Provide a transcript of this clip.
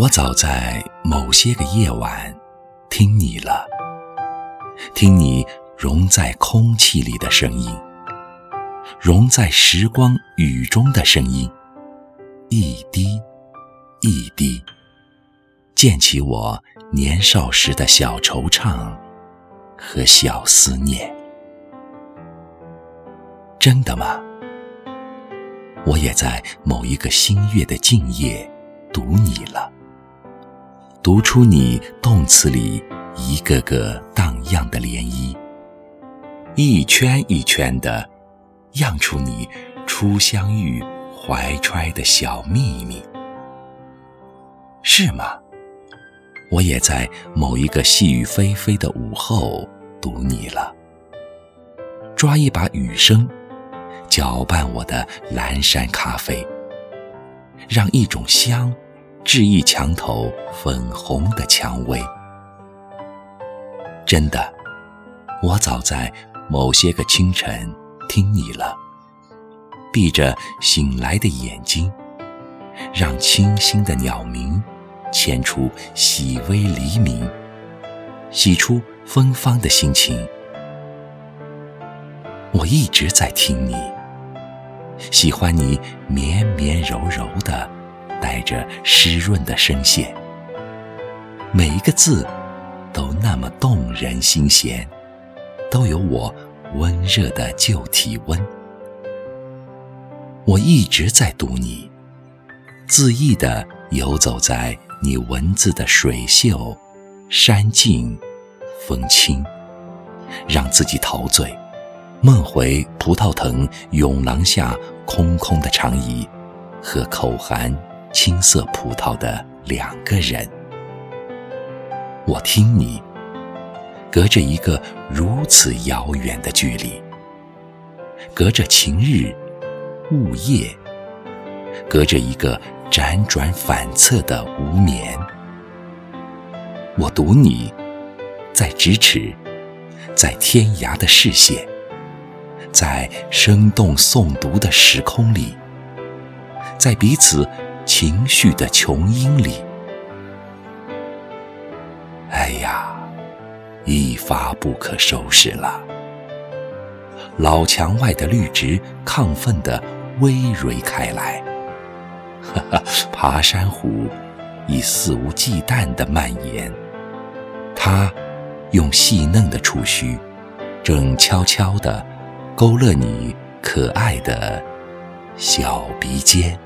我早在某些个夜晚听你了，听你融在空气里的声音，融在时光雨中的声音，一滴一滴，溅起我年少时的小惆怅和小思念。真的吗？我也在某一个新月的静夜读你了。读出你动词里一个个荡漾的涟漪，一圈一圈的漾出你初相遇怀揣的小秘密，是吗？我也在某一个细雨霏霏的午后读你了，抓一把雨声，搅拌我的蓝山咖啡，让一种香。致意墙头粉红的蔷薇，真的，我早在某些个清晨听你了。闭着醒来的眼睛，让清新的鸟鸣牵出细微黎明，洗出芬芳的心情。我一直在听你，喜欢你绵绵柔柔的。带着湿润的声线，每一个字都那么动人心弦，都有我温热的旧体温。我一直在读你，恣意地游走在你文字的水秀、山静、风轻，让自己陶醉，梦回葡萄藤永廊下空空的长椅和口含。青色葡萄的两个人，我听你，隔着一个如此遥远的距离，隔着晴日、雾夜，隔着一个辗转反侧的无眠，我读你，在咫尺，在天涯的视线，在生动诵读的时空里，在彼此。情绪的琼音里，哎呀，一发不可收拾了。老墙外的绿植亢奋地葳蕤开来，哈哈，爬山虎已肆无忌惮地蔓延。它用细嫩的触须，正悄悄地勾勒你可爱的小鼻尖。